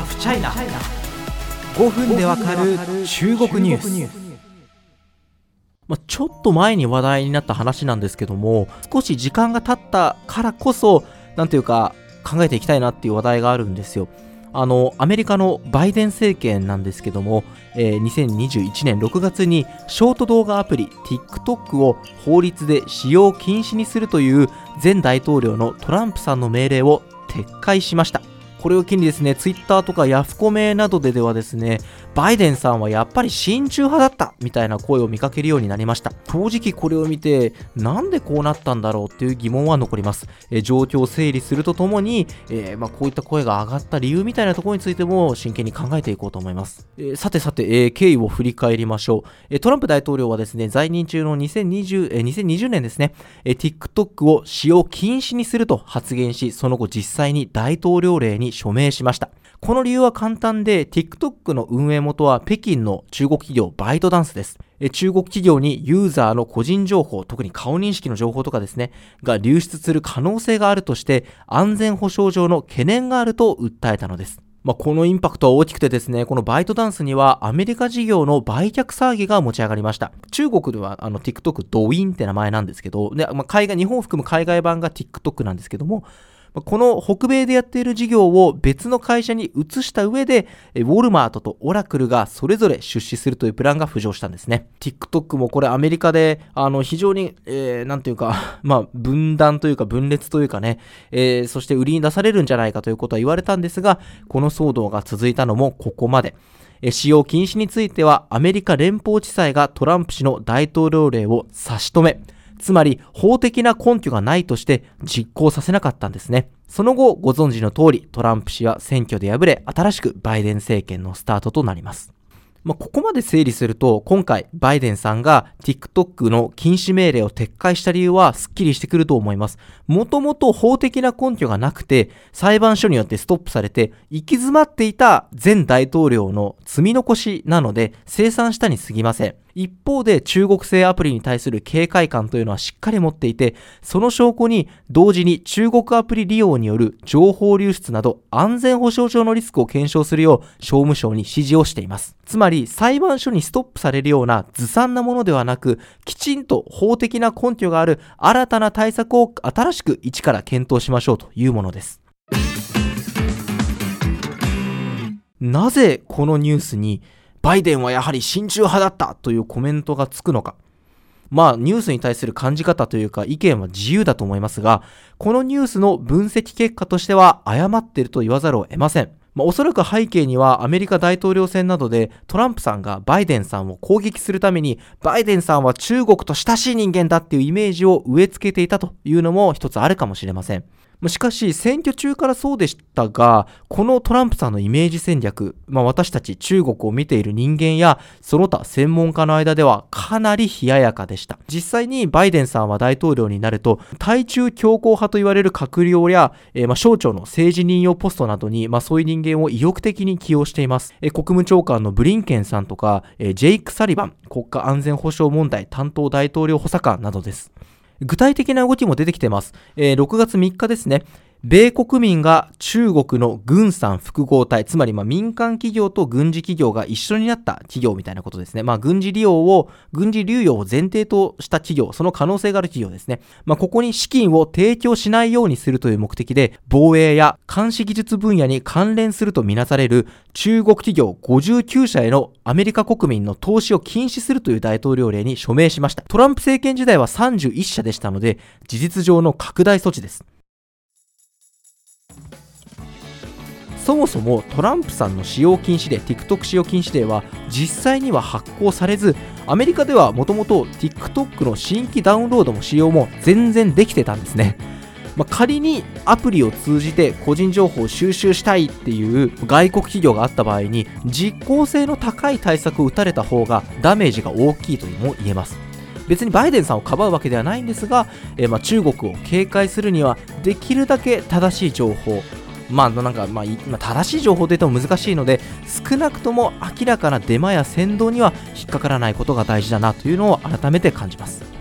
ハフチャイナ5分でわかる中国ニュース。まあ、ちょっと前に話題になった話なんですけども少し時間が経ったからこそなんていうか考えていきたいなっていう話題があるんですよ。あのアメリカのバイデン政権なんですけども、えー、2021年6月にショート動画アプリ TikTok を法律で使用禁止にするという前大統領のトランプさんの命令を撤回しましたこれを機にですね、ツイッターとかヤフコメなどでではですね、バイデンさんはやっぱり親中派だったみたいな声を見かけるようになりました。正直これを見て、なんでこうなったんだろうっていう疑問は残ります。え状況を整理するとともに、えー、まあ、こういった声が上がった理由みたいなところについても真剣に考えていこうと思います。えー、さてさて、えー、経緯を振り返りましょう、えトランプ大統領はですね、在任中の2020、え2020年ですね、え TikTok を使用禁止にすると発言し、その後実際に大統領令に署名しました。この理由は簡単で、TikTok の運営元は北京の中国企業バイトダンスです。中国企業にユーザーの個人情報、特に顔認識の情報とかですね、が流出する可能性があるとして、安全保障上の懸念があると訴えたのです。まあ、このインパクトは大きくてですね、このバイトダンスにはアメリカ事業の売却騒ぎが持ち上がりました。中国ではあの TikTok ドウィンって名前なんですけど、でまあ、海外、日本を含む海外版が TikTok なんですけども、この北米でやっている事業を別の会社に移した上で、ウォルマートとオラクルがそれぞれ出資するというプランが浮上したんですね。TikTok もこれアメリカで、あの、非常に、えー、なんていうか、まあ、分断というか分裂というかね、えー、そして売りに出されるんじゃないかということは言われたんですが、この騒動が続いたのもここまで。使用禁止についてはアメリカ連邦地裁がトランプ氏の大統領令を差し止め、つまり法的な根拠がないとして実行させなかったんですね。その後、ご存知の通り、トランプ氏は選挙で敗れ、新しくバイデン政権のスタートとなります。まあ、ここまで整理すると、今回、バイデンさんが TikTok の禁止命令を撤回した理由はスッキリしてくると思います。もともと法的な根拠がなくて、裁判所によってストップされて、行き詰まっていた前大統領の積み残しなので、生産したに過ぎません。一方で中国製アプリに対する警戒感というのはしっかり持っていて、その証拠に同時に中国アプリ利用による情報流出など安全保障上のリスクを検証するよう商務省に指示をしています。つまり裁判所にストップされるようなずさんなものではなく、きちんと法的な根拠がある新たな対策を新しく一から検討しましょうというものです。なぜこのニュースにバイデンはやはり親中派だったというコメントがつくのか。まあ、ニュースに対する感じ方というか意見は自由だと思いますが、このニュースの分析結果としては誤っていると言わざるを得ません。まあ、おそらく背景にはアメリカ大統領選などでトランプさんがバイデンさんを攻撃するためにバイデンさんは中国と親しい人間だっていうイメージを植え付けていたというのも一つあるかもしれません。しかし、選挙中からそうでしたが、このトランプさんのイメージ戦略、まあ、私たち中国を見ている人間や、その他専門家の間ではかなり冷ややかでした。実際にバイデンさんは大統領になると、対中強硬派と言われる閣僚や、えー、まあ省庁の政治任用ポストなどに、まあ、そういう人間を意欲的に起用しています。えー、国務長官のブリンケンさんとか、えー、ジェイク・サリバン、国家安全保障問題担当大統領補佐官などです。具体的な動きも出てきています。えー、6月3日ですね。米国民が中国の軍産複合体、つまりま民間企業と軍事企業が一緒になった企業みたいなことですね。まあ軍事利用を、軍事流用を前提とした企業、その可能性がある企業ですね。まあここに資金を提供しないようにするという目的で、防衛や監視技術分野に関連するとみなされる中国企業59社へのアメリカ国民の投資を禁止するという大統領令に署名しました。トランプ政権時代は31社でしたので、事実上の拡大措置です。そもそもトランプさんの使用禁止令 TikTok 使用禁止令は実際には発行されずアメリカではもともと TikTok の新規ダウンロードも使用も全然できてたんですね。まあ、仮にアプリを通じて個人情報を収集したいっていう外国企業があった場合に実効性の高い対策を打たれた方がダメージが大きいとも言えます。別にバイデンさんをかばうわけではないんですが、えー、ま中国を警戒するにはできるだけ正しい情報まあなんか、まあ、正しい情報といっても難しいので少なくとも明らかなデマや先導には引っかからないことが大事だなというのを改めて感じます。